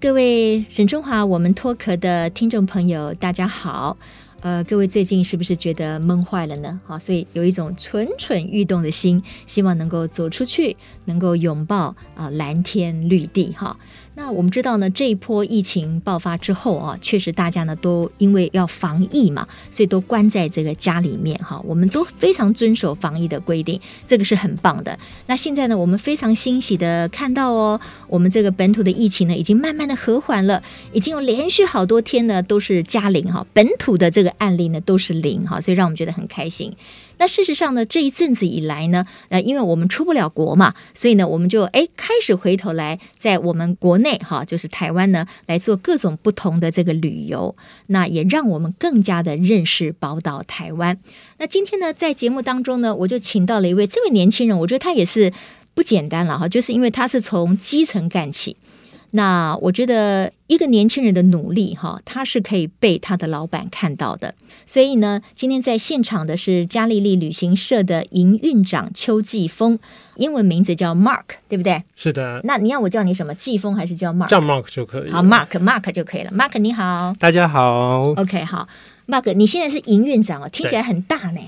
各位沈春华，我们脱壳的听众朋友，大家好。呃，各位最近是不是觉得闷坏了呢？好，所以有一种蠢蠢欲动的心，希望能够走出去，能够拥抱啊、蓝天绿地哈。那我们知道呢，这一波疫情爆发之后啊，确实大家呢都因为要防疫嘛，所以都关在这个家里面哈。我们都非常遵守防疫的规定，这个是很棒的。那现在呢，我们非常欣喜的看到哦，我们这个本土的疫情呢已经慢慢的和缓了，已经有连续好多天呢都是加零哈，本土的这个案例呢都是零哈，所以让我们觉得很开心。那事实上呢，这一阵子以来呢，呃，因为我们出不了国嘛，所以呢，我们就哎开始回头来在我们国内哈，就是台湾呢来做各种不同的这个旅游，那也让我们更加的认识宝岛台湾。那今天呢，在节目当中呢，我就请到了一位这位年轻人，我觉得他也是不简单了哈，就是因为他是从基层干起。那我觉得一个年轻人的努力哈，他是可以被他的老板看到的。所以呢，今天在现场的是嘉丽丽旅行社的营运长邱继峰，英文名字叫 Mark，对不对？是的。那你要我叫你什么？继峰还是叫 Mark？叫 Mark 就可以。好，Mark，Mark 就可以了。Mark 你好，大家好。OK，好，Mark，你现在是营运长哦，听起来很大呢。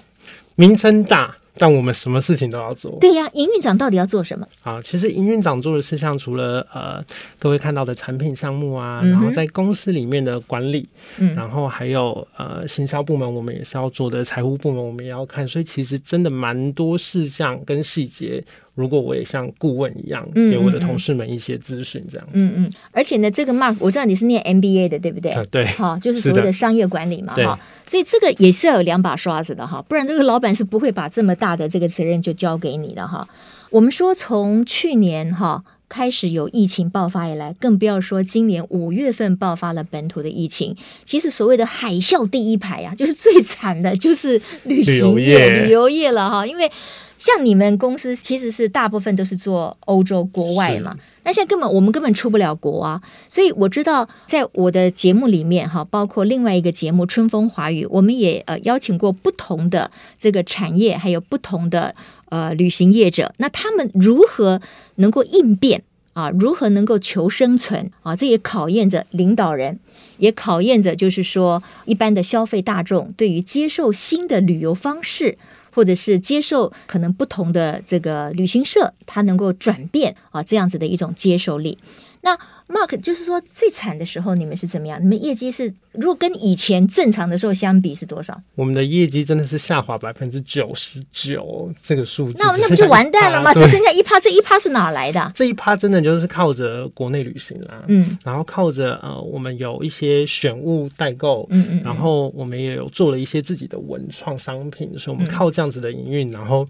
名称大。但我们什么事情都要做。对呀，营运长到底要做什么？啊，其实营运长做的事项，除了呃各位看到的产品项目啊，嗯、然后在公司里面的管理，嗯，然后还有呃行销部门，我们也是要做的，财务部门我们也要看，所以其实真的蛮多事项跟细节。如果我也像顾问一样，给我的同事们一些咨询，这样子。嗯嗯。而且呢，这个 Mark，我知道你是念 MBA 的，对不对？啊、对。好，就是所谓的商业管理嘛，哈。所以这个也是要有两把刷子的哈，不然这个老板是不会把这么大的这个责任就交给你的哈。我们说从去年哈开始有疫情爆发以来，更不要说今年五月份爆发了本土的疫情。其实所谓的海啸第一排啊，就是最惨的，就是旅行业、旅游业，旅游业了哈，因为。像你们公司其实是大部分都是做欧洲国外嘛，那现在根本我们根本出不了国啊，所以我知道在我的节目里面哈，包括另外一个节目《春风华语》，我们也呃邀请过不同的这个产业，还有不同的呃旅行业者，那他们如何能够应变啊？如何能够求生存啊？这也考验着领导人，也考验着就是说一般的消费大众对于接受新的旅游方式。或者是接受可能不同的这个旅行社，它能够转变啊，这样子的一种接受力。那 Mark 就是说最惨的时候，你们是怎么样？你们业绩是如果跟以前正常的时候相比是多少？我们的业绩真的是下滑百分之九十九，这个数字。那那不 就完蛋了吗？只剩下一趴，这一趴是哪来的？这一趴真的就是靠着国内旅行啦，嗯，然后靠着呃，我们有一些选物代购，嗯，嗯嗯，然后我们也有做了一些自己的文创商品，所以我们靠这样子的营运，然后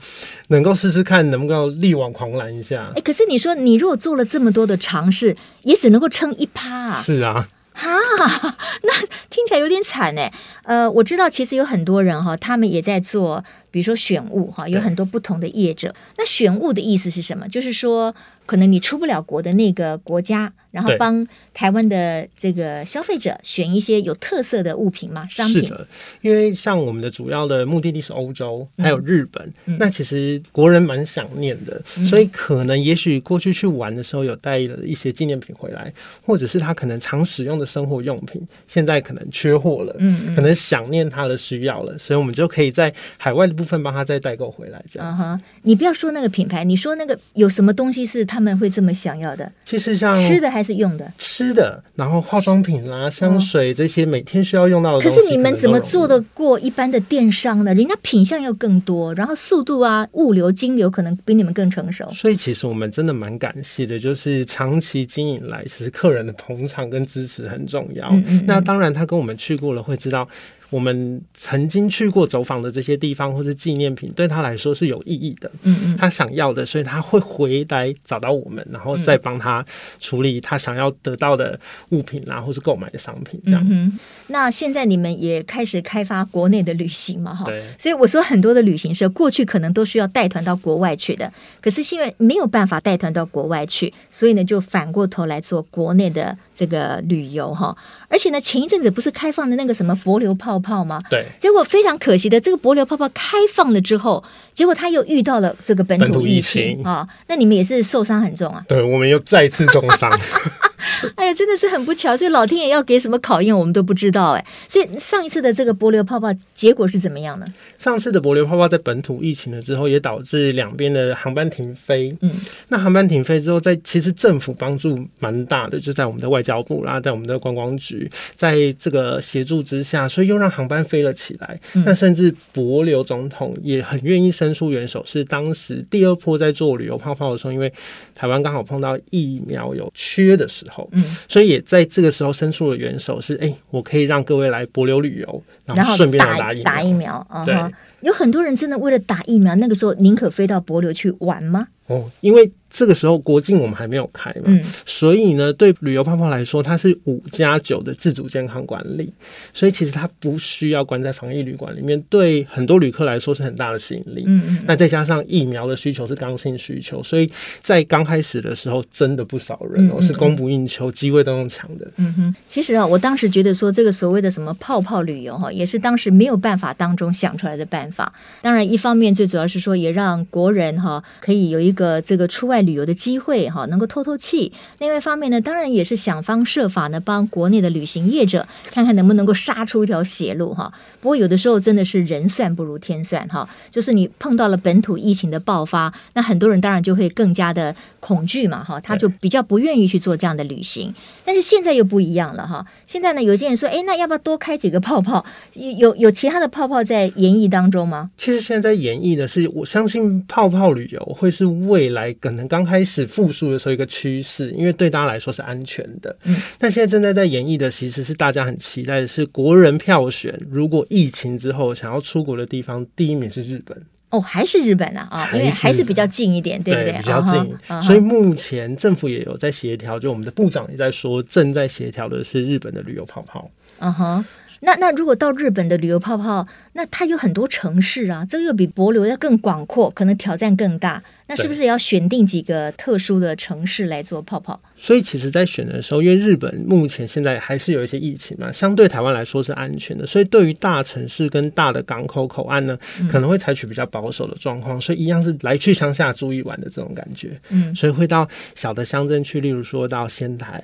能够试试看能不能力挽狂澜一下。哎，可是你说你如果做了这么多的尝试，也只能够撑一趴啊！是啊，哈，那听起来有点惨哎。呃，我知道其实有很多人哈，他们也在做，比如说选物哈，有很多不同的业者。那选物的意思是什么？就是说，可能你出不了国的那个国家。然后帮台湾的这个消费者选一些有特色的物品嘛，商品。是的，因为像我们的主要的目的地是欧洲，还有日本，嗯、那其实国人蛮想念的，嗯、所以可能也许过去去玩的时候有带了一些纪念品回来，或者是他可能常使用的生活用品，现在可能缺货了，嗯，嗯，可能想念他的需要了，所以我们就可以在海外的部分帮他再代购回来。这样，哈、uh-huh，你不要说那个品牌，你说那个有什么东西是他们会这么想要的？其实像吃的还是。用的吃的，然后化妆品啦、香水这些每天需要用到的。可是你们怎么做得过一般的电商呢？人家品相又更多，然后速度啊、物流、金流可能比你们更成熟。所以其实我们真的蛮感谢的，就是长期经营来，其实客人的捧场跟支持很重要。嗯嗯嗯。那当然，他跟我们去过了，会知道。我们曾经去过走访的这些地方，或是纪念品，对他来说是有意义的。嗯嗯，他想要的，所以他会回来找到我们，然后再帮他处理他想要得到的物品啊，或是购买的商品这样。嗯。那现在你们也开始开发国内的旅行嘛？哈，对。所以我说很多的旅行社过去可能都需要带团到国外去的，可是因为没有办法带团到国外去，所以呢就反过头来做国内的这个旅游哈。而且呢，前一阵子不是开放的那个什么博流泡泡吗？对。结果非常可惜的，这个博流泡泡开放了之后，结果他又遇到了这个本土疫情啊、哦。那你们也是受伤很重啊？对，我们又再次重伤。哎呀，真的是很不巧，所以老天爷要给什么考验，我们都不知道哎。所以上一次的这个帛流泡泡结果是怎么样呢？上次的帛流泡泡在本土疫情了之后，也导致两边的航班停飞。嗯，那航班停飞之后，在其实政府帮助蛮大的，就在我们的外交部啦，在我们的观光局，在这个协助之下，所以又让航班飞了起来。嗯、那甚至帛琉总统也很愿意伸出援手，是当时第二波在做旅游泡泡的时候，因为台湾刚好碰到疫苗有缺的时候，嗯，所以也在这个时候伸出了援手，是哎、欸，我可以让各位来博流旅游，然后顺便来打疫苗。打疫苗，嗯、对，有很多人真的为了打疫苗，那个时候宁可飞到博流去玩吗？哦，因为。这个时候国境我们还没有开嘛，嗯、所以呢，对旅游泡泡来说，它是五加九的自主健康管理，所以其实它不需要关在防疫旅馆里面，对很多旅客来说是很大的吸引力。嗯嗯。那再加上疫苗的需求是刚性需求，所以在刚开始的时候，真的不少人哦、嗯嗯嗯、是供不应求，机会都用抢的。嗯哼，其实啊，我当时觉得说这个所谓的什么泡泡旅游哈，也是当时没有办法当中想出来的办法。当然，一方面最主要是说也让国人哈可以有一个这个出外旅游的机会。哈，能够透透气。另外一方面呢，当然也是想方设法呢，帮国内的旅行业者看看能不能够杀出一条血路哈。不过有的时候真的是人算不如天算哈，就是你碰到了本土疫情的爆发，那很多人当然就会更加的恐惧嘛哈，他就比较不愿意去做这样的旅行。但是现在又不一样了哈，现在呢，有些人说，哎，那要不要多开几个泡泡？有有其他的泡泡在演绎当中吗？其实现在在研议的是，我相信泡泡旅游会是未来可能刚开始复苏的时候一个趋势，因为对大家来说是安全的。嗯，但现在正在在演绎的其实是大家很期待的是国人票选，如果疫情之后想要出国的地方，第一名是日本。哦，还是日本啊？啊，因为还是比较近一点，对不对？对，比较近。Uh huh. 所以目前政府也有在协调，就我们的部长也在说，正在协调的是日本的旅游泡泡。嗯哼、uh。那那如果到日本的旅游泡泡，那它有很多城市啊，这个又比博流要更广阔，可能挑战更大。那是不是也要选定几个特殊的城市来做泡泡？所以其实，在选的时候，因为日本目前现在还是有一些疫情嘛，相对台湾来说是安全的，所以对于大城市跟大的港口口岸呢，可能会采取比较保守的状况。嗯、所以一样是来去乡下住一晚的这种感觉。嗯，所以会到小的乡镇去，例如说到仙台。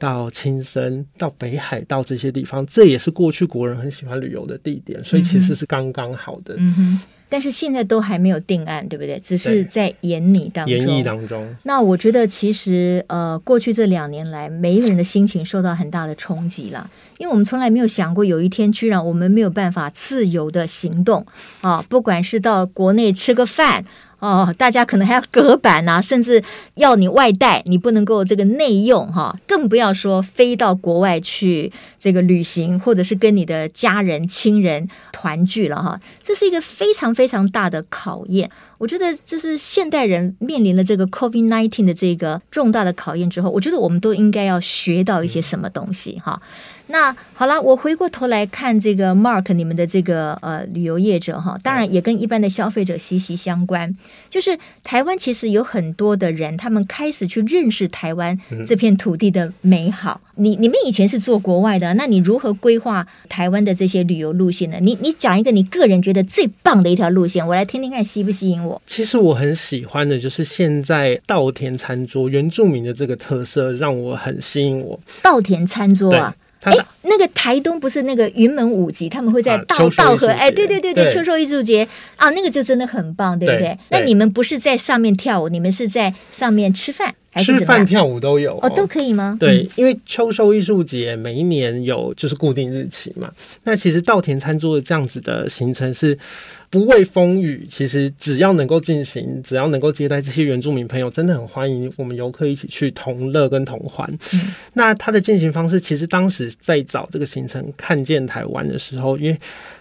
到青森、到北海道这些地方，这也是过去国人很喜欢旅游的地点，所以其实是刚刚好的。嗯哼，但是现在都还没有定案，对不对？只是在演你当中。演绎当中。那我觉得，其实呃，过去这两年来，每一个人的心情受到很大的冲击了，因为我们从来没有想过，有一天居然我们没有办法自由的行动啊，不管是到国内吃个饭。哦，大家可能还要隔板啊，甚至要你外带，你不能够这个内用哈，更不要说飞到国外去这个旅行，或者是跟你的家人亲人团聚了哈。这是一个非常非常大的考验。我觉得，就是现代人面临了这个 COVID-19 的这个重大的考验之后，我觉得我们都应该要学到一些什么东西哈。那好了，我回过头来看这个 Mark，你们的这个呃旅游业者哈，当然也跟一般的消费者息息相关。就是台湾其实有很多的人，他们开始去认识台湾这片土地的美好。嗯、你你们以前是做国外的，那你如何规划台湾的这些旅游路线呢？你你讲一个你个人觉得最棒的一条路线，我来听听看吸不吸引我。其实我很喜欢的就是现在稻田餐桌原住民的这个特色，让我很吸引我。稻田餐桌啊。哎，那个台东不是那个云门舞集，他们会在稻稻河，哎，对对对对，秋收艺术节。啊，那个就真的很棒，对不对？那你们不是在上面跳舞，你们是在上面吃饭，还是吃饭跳舞都有哦，都可以吗？对，因为秋收艺术节每一年有就是固定日期嘛，那其实稻田餐桌的这样子的行程是。不畏风雨，其实只要能够进行，只要能够接待这些原住民朋友，真的很欢迎我们游客一起去同乐跟同欢。嗯、那它的进行方式，其实当时在找这个行程，看见台湾的时候，因为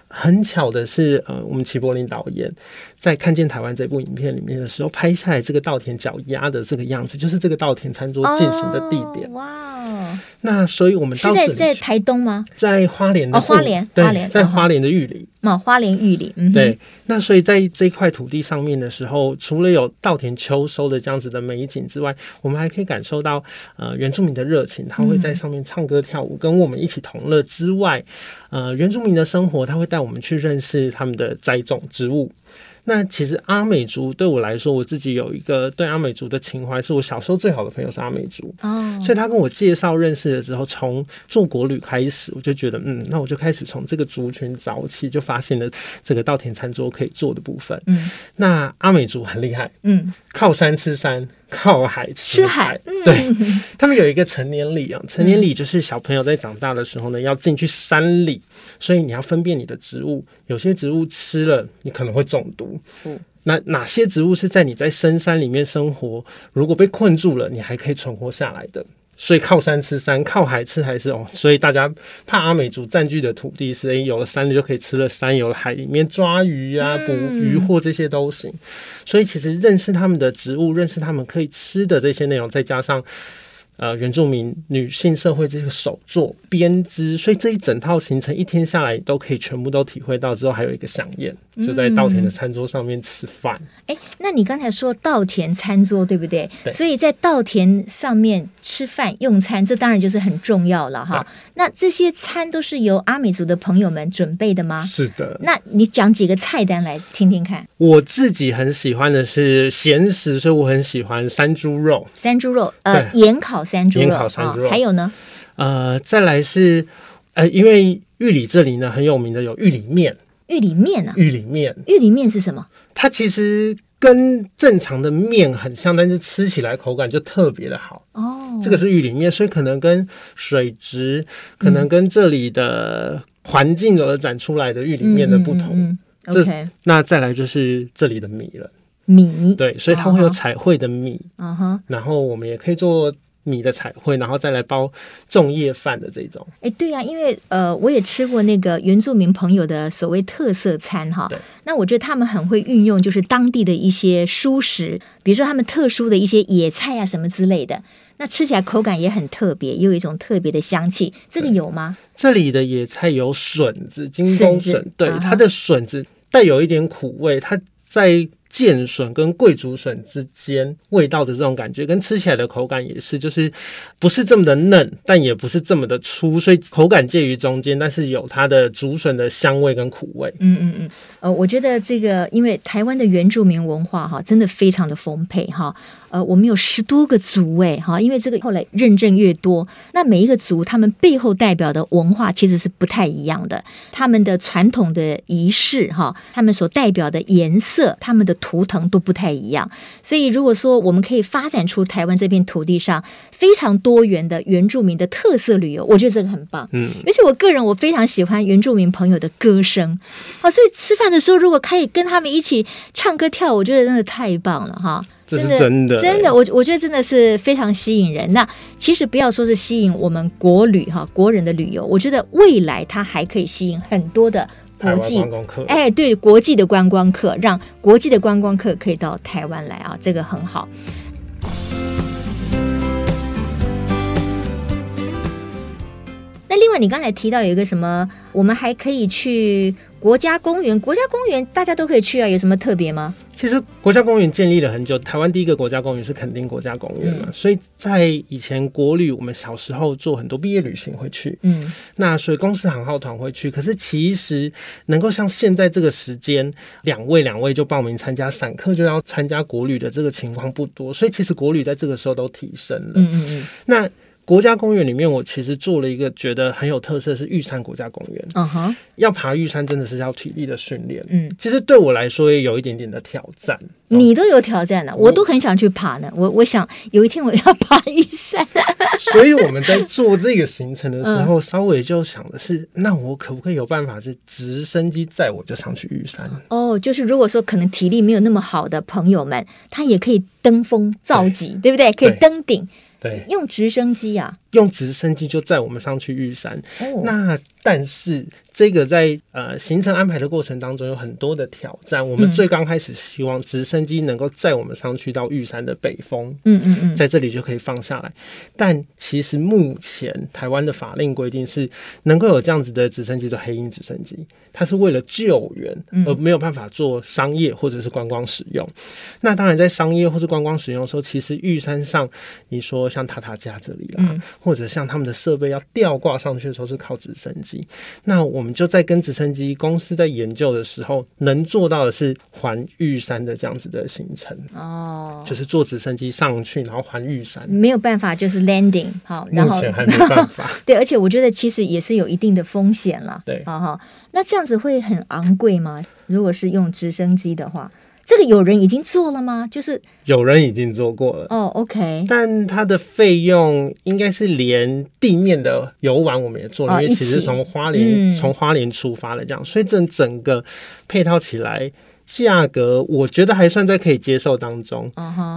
很巧的是，呃，我们齐柏林导演在看见台湾这部影片里面的时候，拍下来这个稻田脚丫的这个样子，就是这个稻田餐桌进行的地点。哦、哇！那所以我们到是在在台东吗？在花莲的哦，花莲，对，花莲，在花莲的玉里。嘛，花莲玉林，嗯，对。那所以在这块土地上面的时候，除了有稻田秋收的这样子的美景之外，我们还可以感受到呃原住民的热情，他会在上面唱歌跳舞，嗯、跟我们一起同乐之外，呃，原住民的生活，他会带我们去认识他们的栽种植物。那其实阿美族对我来说，我自己有一个对阿美族的情怀，是我小时候最好的朋友是阿美族哦，所以他跟我介绍认识的时候，从做国旅开始，我就觉得嗯，那我就开始从这个族群早起，就发现了这个稻田餐桌可以做的部分。嗯，那阿美族很厉害，嗯，靠山吃山。靠海吃海，对、嗯、他们有一个成年礼啊，成年礼就是小朋友在长大的时候呢，要进去山里，所以你要分辨你的植物，有些植物吃了你可能会中毒，嗯，那哪些植物是在你在深山里面生活，如果被困住了，你还可以存活下来的。所以靠山吃山，靠海吃海是哦。所以大家怕阿美族占据的土地是，诶，有了山就可以吃了山，有了海里面抓鱼啊、捕鱼获这些都行。所以其实认识他们的植物，认识他们可以吃的这些内容，再加上。呃，原住民女性社会这个手作编织，所以这一整套行程一天下来都可以全部都体会到。之后还有一个飨宴，就在稻田的餐桌上面吃饭。哎、嗯，那你刚才说稻田餐桌对不对？对。所以在稻田上面吃饭用餐，这当然就是很重要了哈。那这些餐都是由阿美族的朋友们准备的吗？是的。那你讲几个菜单来听听看。我自己很喜欢的是咸食，所以我很喜欢山猪肉。山猪肉，呃，盐烤。山猪肉，烤山猪肉、哦，还有呢？呃，再来是呃，因为玉里这里呢很有名的有玉里面，玉里面啊，玉里面，玉里面是什么？它其实跟正常的面很像，但是吃起来口感就特别的好哦。这个是玉里面，所以可能跟水质，可能跟这里的环境而展出来的玉里面的不同。嗯嗯嗯、这 okay. 那再来就是这里的米了。米对，所以它会有彩绘的米，嗯哼，然后我们也可以做米的彩绘，然后再来包粽叶饭的这种。哎，对呀、啊，因为呃，我也吃过那个原住民朋友的所谓特色餐哈，那我觉得他们很会运用就是当地的一些蔬食，比如说他们特殊的一些野菜啊什么之类的，那吃起来口感也很特别，也有一种特别的香气。这个有吗？这里的野菜有笋子，金钟笋，对，它的笋子带有一点苦味，它在。剑笋跟桂竹笋之间味道的这种感觉，跟吃起来的口感也是，就是不是这么的嫩，但也不是这么的粗，所以口感介于中间，但是有它的竹笋的香味跟苦味。嗯嗯嗯，呃，我觉得这个因为台湾的原住民文化哈，真的非常的丰沛哈。呃，我们有十多个族诶，哈，因为这个后来认证越多，那每一个族他们背后代表的文化其实是不太一样的，他们的传统的仪式哈，他们所代表的颜色，他们的图腾都不太一样。所以如果说我们可以发展出台湾这片土地上非常多元的原住民的特色旅游，我觉得这个很棒。嗯，而且我个人我非常喜欢原住民朋友的歌声，啊，所以吃饭的时候如果可以跟他们一起唱歌跳舞，我觉得真的太棒了哈。这是真的，真的，我我觉得真的是非常吸引人。那其实不要说是吸引我们国旅哈，国人的旅游，我觉得未来它还可以吸引很多的国际观光客。哎，对，国际的观光客，让国际的观光客可以到台湾来啊，这个很好。那另外，你刚才提到有一个什么，我们还可以去。国家公园，国家公园大家都可以去啊，有什么特别吗？其实国家公园建立了很久，台湾第一个国家公园是垦丁国家公园嘛，嗯，所以在以前国旅，我们小时候做很多毕业旅行会去，嗯，那所以公司行号团会去。可是其实能够像现在这个时间，两位两位就报名参加，散客就要参加国旅的这个情况不多，所以其实国旅在这个时候都提升了。嗯嗯嗯，那。国家公园里面，我其实做了一个觉得很有特色，是玉山国家公园。嗯哼，要爬玉山真的是要体力的训练。嗯，其实对我来说也有一点点的挑战。你都有挑战了，我都很想去爬呢。我我想有一天我要爬玉山。所以我们在做这个行程的时候，稍微就想的是，那我可不可以有办法是直升机载我就上去玉山？哦，就是如果说可能体力没有那么好的朋友们，他也可以登峰造极，对不对？可以登顶。用直升机啊，用直升机就载我们上去玉山。哦、那但是这个在呃行程安排的过程当中有很多的挑战。我们最刚开始希望直升机能够载我们上去到玉山的北峰，嗯嗯嗯，在这里就可以放下来。但其实目前台湾的法令规定是能够有这样子的直升机，叫黑鹰直升机，它是为了救援而没有办法做商业或者是观光使用。那当然，在商业或是观光使用的时候，其实玉山上你说像塔塔加这里啦，或者像他们的设备要吊挂上去的时候是靠直升机。那我们就在跟直升机公司在研究的时候，能做到的是环玉山的这样子的行程哦，就是坐直升机上去，然后环玉山，没有办法就是 landing 好，然后目前还没办法。对，而且我觉得其实也是有一定的风险了。对，好好，那这样子会很昂贵吗？如果是用直升机的话？这个有人已经做了吗？就是有人已经做过了哦，OK。但它的费用应该是连地面的游玩我们也做了，哦、因为其实从花莲从、嗯、花莲出发了这样，所以整整个配套起来价格，我觉得还算在可以接受当中。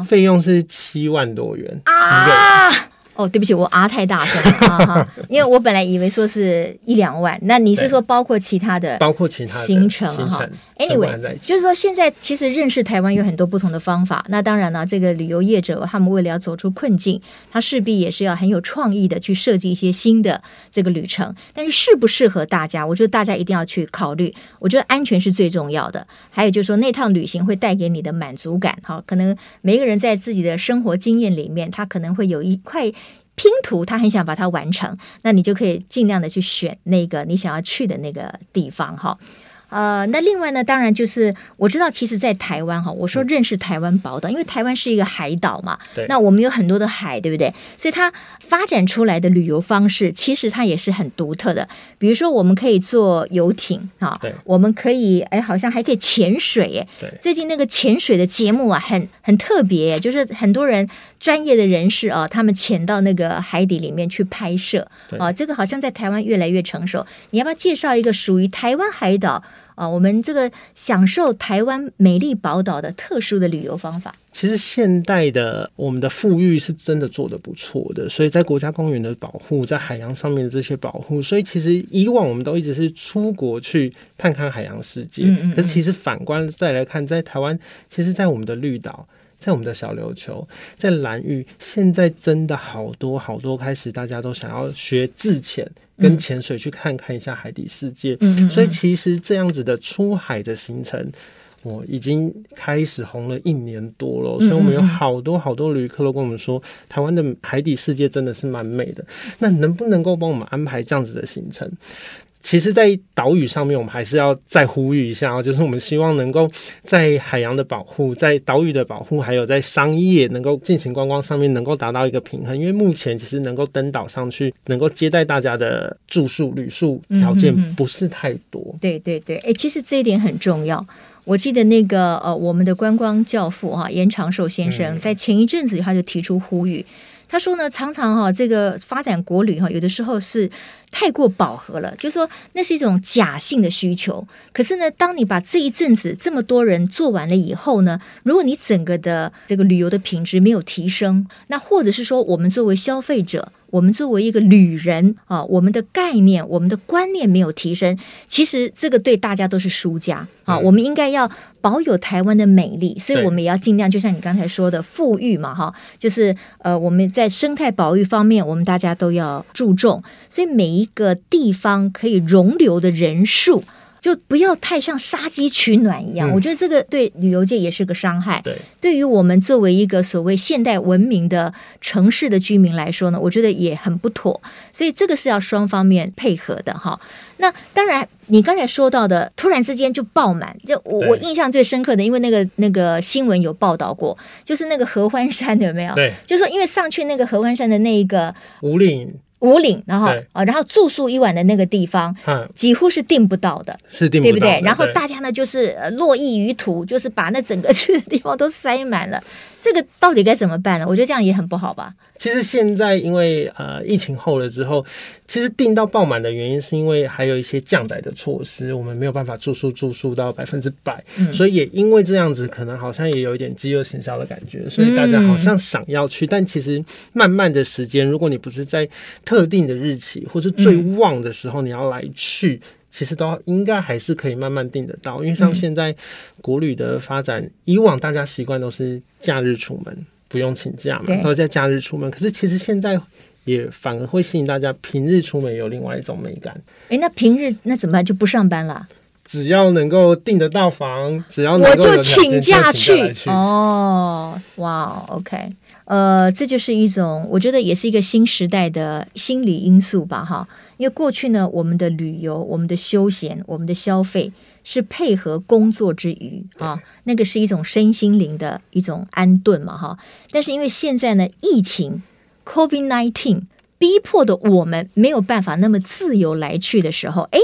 费用是七万多元啊。哦，对不起，我啊太大声了 啊哈，因为我本来以为说是一两万，那你是说包括其他的，包括其他行程哈？Anyway，就是说现在其实认识台湾有很多不同的方法。那当然呢，这个旅游业者他们为了要走出困境，他势必也是要很有创意的去设计一些新的这个旅程。但是适不适合大家，我觉得大家一定要去考虑。我觉得安全是最重要的，还有就是说那趟旅行会带给你的满足感。哈，可能每一个人在自己的生活经验里面，他可能会有一块。拼图，他很想把它完成，那你就可以尽量的去选那个你想要去的那个地方哈。呃，那另外呢，当然就是我知道，其实，在台湾哈，我说认识台湾宝岛，因为台湾是一个海岛嘛，对，那我们有很多的海，对不对？所以它发展出来的旅游方式，其实它也是很独特的。比如说，我们可以坐游艇啊，对，我们可以哎，好像还可以潜水，哎，对，最近那个潜水的节目啊，很很特别，就是很多人专业的人士啊，他们潜到那个海底里面去拍摄，啊，这个好像在台湾越来越成熟。你要不要介绍一个属于台湾海岛？啊，我们这个享受台湾美丽宝岛的特殊的旅游方法，其实现代的我们的富裕是真的做的不错的，所以在国家公园的保护，在海洋上面的这些保护，所以其实以往我们都一直是出国去探看海洋世界，嗯嗯嗯，可是其实反观再来看，在台湾，其实，在我们的绿岛。在我们的小琉球，在蓝屿，现在真的好多好多开始，大家都想要学自潜跟潜水，去看看一下海底世界。嗯，所以其实这样子的出海的行程，我已经开始红了一年多了。所以我们有好多好多旅客都跟我们说，台湾的海底世界真的是蛮美的。那能不能够帮我们安排这样子的行程？其实，在岛屿上面，我们还是要再呼吁一下哦，就是我们希望能够在海洋的保护、在岛屿的保护，还有在商业能够进行观光上面，能够达到一个平衡。因为目前其实能够登岛上去，能够接待大家的住宿旅宿条件不是太多。嗯、对对对，哎，其实这一点很重要。我记得那个呃，我们的观光教父哈严长寿先生，在前一阵子他就提出呼吁。他说呢，常常哈，这个发展国旅哈，有的时候是太过饱和了，就是说那是一种假性的需求。可是呢，当你把这一阵子这么多人做完了以后呢，如果你整个的这个旅游的品质没有提升，那或者是说我们作为消费者，我们作为一个旅人啊，我们的概念、我们的观念没有提升，其实这个对大家都是输家啊。我们应该要保有台湾的美丽，所以我们也要尽量，就像你刚才说的富裕嘛，哈，就是呃，我们在生态保育方面，我们大家都要注重，所以每一个地方可以容留的人数。就不要太像杀鸡取暖一样，嗯，我觉得这个对旅游界也是个伤害。对，对于我们作为一个所谓现代文明的城市的居民来说呢，我觉得也很不妥。所以这个是要双方面配合的哈。那当然，你刚才说到的，突然之间就爆满，就我我印象最深刻的，因为那个那个新闻有报道过，就是那个合欢山有没有？对，就是说因为上去那个合欢山的那一个五岭。武岭，然后啊，然后住宿一晚的那个地方，嗯，几乎是订不到的，是订不到的，对不对？然后大家呢，就是络绎于途，就是把那整个去的地方都塞满了。这个到底该怎么办呢？我觉得这样也很不好吧。其实现在因为呃疫情后了之后，其实订到爆满的原因是因为还有一些降载的措施，我们没有办法住宿住宿到百分之百，嗯、所以也因为这样子，可能好像也有一点饥饿行销的感觉，所以大家好像想要去，嗯、但其实慢慢的时间，如果你不是在特定的日期或是最旺的时候你要来去。嗯其实都应该还是可以慢慢定得到，因为像现在国旅的发展，嗯、以往大家习惯都是假日出门，不用请假嘛，都在假日出门。可是其实现在也反而会吸引大家平日出门有另外一种美感。哎，那平日那怎么办？就不上班了？只要能够订得到房，只要能够我就请假去。哦，哇，OK。呃，这就是一种，我觉得也是一个新时代的心理因素吧，哈。因为过去呢，我们的旅游、我们的休闲、我们的消费是配合工作之余啊，那个是一种身心灵的一种安顿嘛，哈。但是因为现在呢，疫情 COVID-19 逼迫的我们没有办法那么自由来去的时候，哎。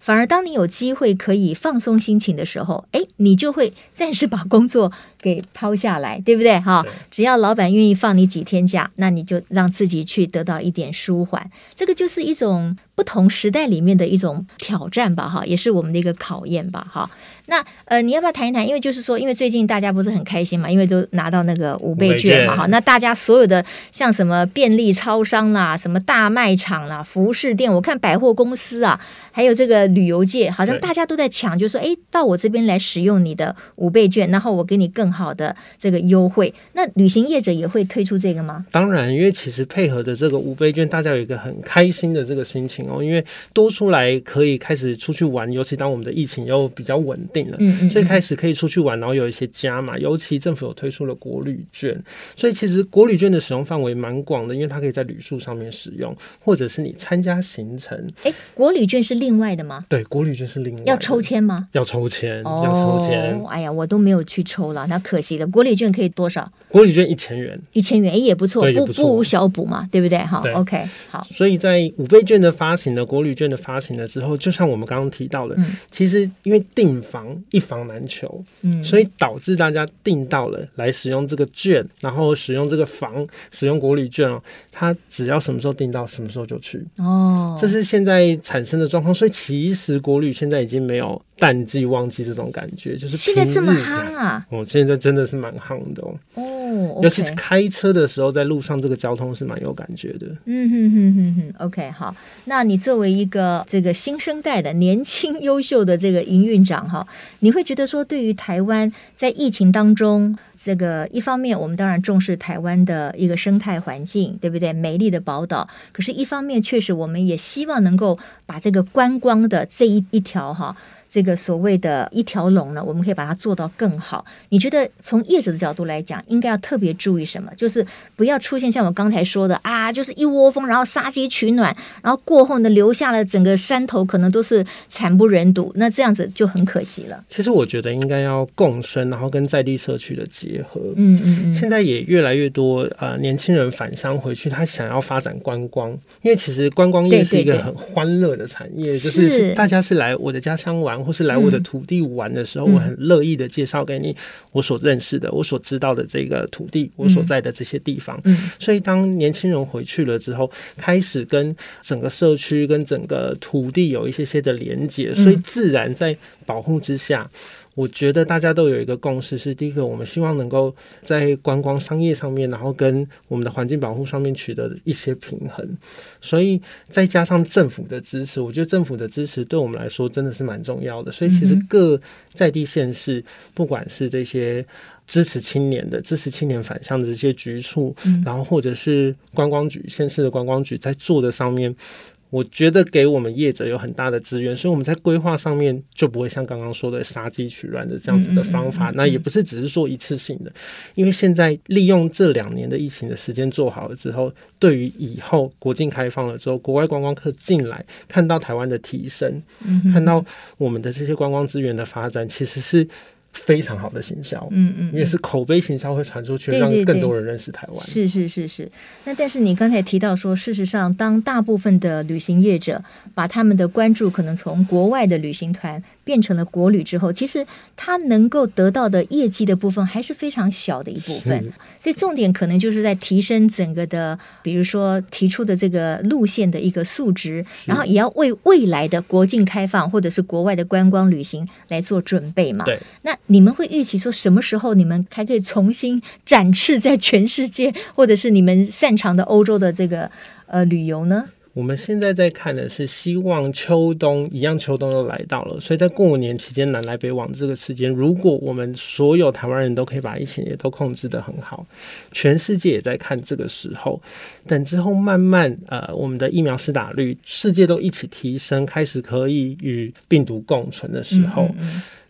反而，当你有机会可以放松心情的时候，哎，你就会暂时把工作给抛下来，对不对？哈，只要老板愿意放你几天假，那你就让自己去得到一点舒缓。这个就是一种不同时代里面的一种挑战吧，哈，也是我们的一个考验吧，哈。那呃，你要不要谈一谈？因为就是说，因为最近大家不是很开心嘛，因为都拿到那个五倍券嘛，哈。那大家所有的像什么便利超商啦、什么大卖场啦、服饰店，我看百货公司啊，还有这个旅游界，好像大家都在抢，就是说，哎，到我这边来使用你的五倍券，然后我给你更好的这个优惠。那旅行业者也会推出这个吗？当然，因为其实配合的这个五倍券，大家有一个很开心的这个心情哦，因为多出来可以开始出去玩，尤其当我们的疫情又比较稳定。嗯，所以开始可以出去玩，然后有一些加嘛，尤其政府有推出了国旅券，所以其实国旅券的使用范围蛮广的，因为它可以在旅宿上面使用，或者是你参加行程。哎，国旅券是另外的吗？对，国旅券是另外的。要抽签吗？要抽签，哦、要抽签。哎呀，我都没有去抽了，那可惜了。国旅券可以多少？国旅券一千元，一千元也不错，不不无小补嘛，对不对？哈，OK，好。所以在五倍券的发行的国旅券的发行了之后，就像我们刚刚提到的，嗯、其实因为订房。一房难求，嗯，所以导致大家订到了来使用这个券，然后使用这个房，使用国旅券哦，他只要什么时候订到，什么时候就去哦，这是现在产生的状况。所以其实国旅现在已经没有淡季旺季这种感觉，就是现在这么夯啊！哦，现在真的是蛮夯的哦。哦，尤其是开车的时候，在路上这个交通是蛮有感觉的。嗯哼哼哼哼，OK，好。那你作为一个这个新生代的年轻优秀的这个营运长哈，你会觉得说，对于台湾在疫情当中，这个一方面我们当然重视台湾的一个生态环境，对不对？美丽的宝岛。可是，一方面确实我们也希望能够把这个观光的这一一条哈。这个所谓的一条龙呢，我们可以把它做到更好。你觉得从业者的角度来讲，应该要特别注意什么？就是不要出现像我刚才说的啊，就是一窝蜂，然后杀鸡取暖，然后过后呢，留下了整个山头可能都是惨不忍睹。那这样子就很可惜了。其实我觉得应该要共生，然后跟在地社区的结合。嗯嗯嗯。现在也越来越多呃年轻人返乡回去，他想要发展观光，因为其实观光业是一个很欢乐的产业，对对对，就是大家是来我的家乡玩。或是来我的土地玩的时候，嗯、我很乐意的介绍给你我所认识的、嗯、我所知道的这个土地，我所在的这些地方。嗯、所以当年轻人回去了之后，开始跟整个社区、跟整个土地有一些些的连接，所以自然在保护之下。我觉得大家都有一个共识，是第一个，我们希望能够在观光商业上面，然后跟我们的环境保护上面取得一些平衡。所以再加上政府的支持，我觉得政府的支持对我们来说真的是蛮重要的。所以其实各在地县市，不管是这些支持青年的、支持青年返乡的这些局处，然后或者是观光局、县市的观光局在做的上面。我觉得给我们业者有很大的资源，所以我们在规划上面就不会像刚刚说的杀鸡取卵的这样子的方法。那也不是只是说一次性的，因为现在利用这两年的疫情的时间做好了之后，对于以后国境开放了之后，国外观光客进来看到台湾的提升，看到我们的这些观光资源的发展，其实是。非常好的行销，嗯嗯，也是口碑行销会传出去，让更多人认识台湾。是是是是。那但是你刚才提到说，事实上，当大部分的旅行业者把他们的关注可能从国外的旅行团变成了国旅之后，其实它能够得到的业绩的部分还是非常小的一部分。所以重点可能就是在提升整个的，比如说提出的这个路线的一个素质，然后也要为未来的国境开放或者是国外的观光旅行来做准备嘛。对。那你们会预期说什么时候你们还可以重新展翅在全世界，或者是你们擅长的欧洲的这个呃旅游呢？我们现在在看的是，希望秋冬一样，秋冬都来到了，所以在过年期间南来北往这个时间，如果我们所有台湾人都可以把疫情也都控制得很好，全世界也在看这个时候，等之后慢慢呃，我们的疫苗施打率，世界都一起提升，开始可以与病毒共存的时候。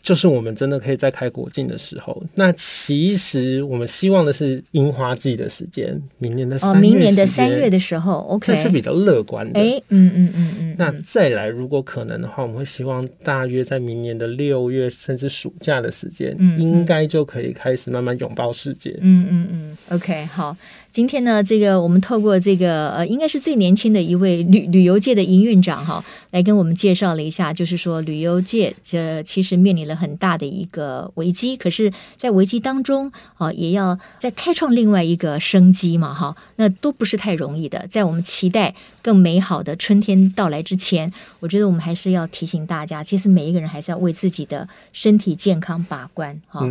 就是我们真的可以在开国境的时候，那其实我们希望的是樱花季的时间，明年的三月、哦、明年的三月的时候，OK，这是比较乐观的。哎，嗯嗯嗯嗯。那再来，如果可能的话，我们会希望大约在明年的六月甚至暑假的时间，嗯，应该就可以开始慢慢拥抱世界。嗯嗯嗯，OK，好。今天呢，这个我们透过这个呃，应该是最年轻的一位旅旅游界的营运长哈，来跟我们介绍了一下，就是说旅游界这其实面临了很大的一个危机，可是，在危机当中啊，也要再开创另外一个生机嘛哈，那都不是太容易的。在我们期待更美好的春天到来之前，我觉得我们还是要提醒大家，其实每一个人还是要为自己的身体健康把关哈。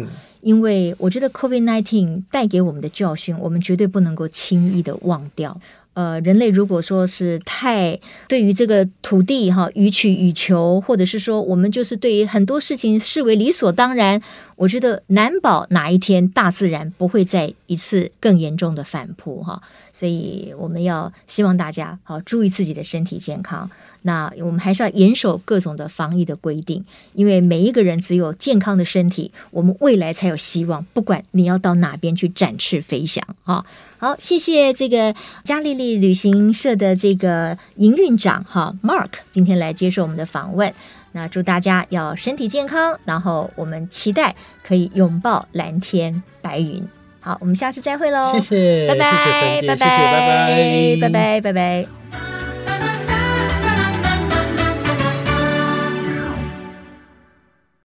因为我觉得 COVID nineteen 带给我们的教训，我们绝对不能够轻易的忘掉。呃，人类如果说是太对于这个土地哈予取予求，或者是说我们就是对于很多事情视为理所当然，我觉得难保哪一天大自然不会再一次更严重的反扑哈。所以我们要希望大家好注意自己的身体健康。那我们还是要严守各种的防疫的规定，因为每一个人只有健康的身体，我们未来才有希望。不管你要到哪边去展翅飞翔哈！好，谢谢这个嘉丽丽旅行社的这个营运长哈 Mark 今天来接受我们的访问。那祝大家要身体健康，然后我们期待可以拥抱蓝天白云。好，我们下次再会喽！谢谢，拜拜，谢谢，拜拜，拜拜，拜拜，拜拜。